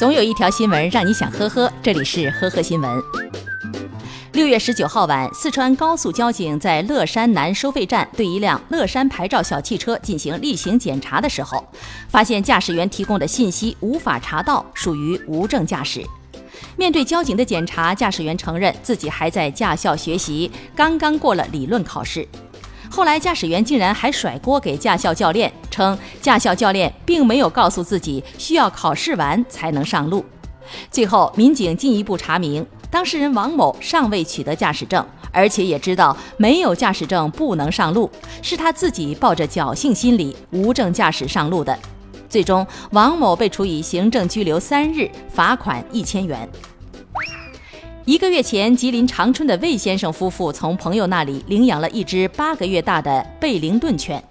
总有一条新闻让你想呵呵，这里是呵呵新闻。六月十九号晚，四川高速交警在乐山南收费站对一辆乐山牌照小汽车进行例行检查的时候，发现驾驶员提供的信息无法查到，属于无证驾驶。面对交警的检查，驾驶员承认自己还在驾校学习，刚刚过了理论考试。后来，驾驶员竟然还甩锅给驾校教练，称驾校教练并没有告诉自己需要考试完才能上路。最后，民警进一步查明，当事人王某尚未取得驾驶证，而且也知道没有驾驶证不能上路，是他自己抱着侥幸心理无证驾驶上路的。最终，王某被处以行政拘留三日，罚款一千元。一个月前，吉林长春的魏先生夫妇从朋友那里领养了一只八个月大的贝灵顿犬。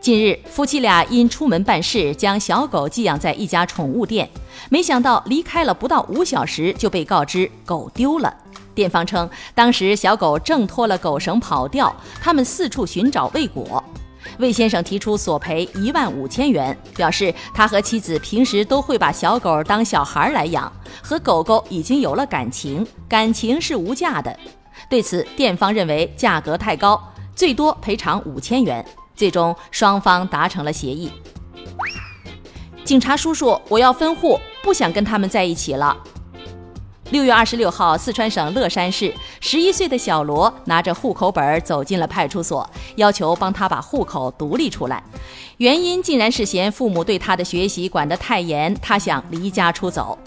近日，夫妻俩因出门办事，将小狗寄养在一家宠物店，没想到离开了不到五小时，就被告知狗丢了。店方称，当时小狗挣脱了狗绳跑掉，他们四处寻找未果。魏先生提出索赔一万五千元，表示他和妻子平时都会把小狗当小孩来养，和狗狗已经有了感情，感情是无价的。对此，店方认为价格太高，最多赔偿五千元。最终，双方达成了协议。警察叔叔，我要分户，不想跟他们在一起了。六月二十六号，四川省乐山市十一岁的小罗拿着户口本走进了派出所，要求帮他把户口独立出来。原因竟然是嫌父母对他的学习管得太严，他想离家出走。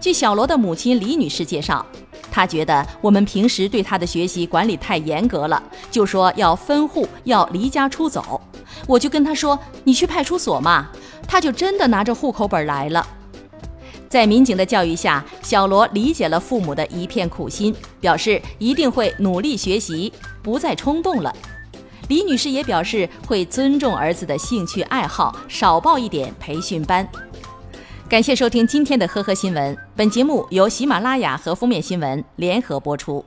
据小罗的母亲李女士介绍，她觉得我们平时对他的学习管理太严格了，就说要分户，要离家出走。我就跟他说：“你去派出所嘛。”他就真的拿着户口本来了。在民警的教育下，小罗理解了父母的一片苦心，表示一定会努力学习，不再冲动了。李女士也表示会尊重儿子的兴趣爱好，少报一点培训班。感谢收听今天的呵呵新闻，本节目由喜马拉雅和封面新闻联合播出。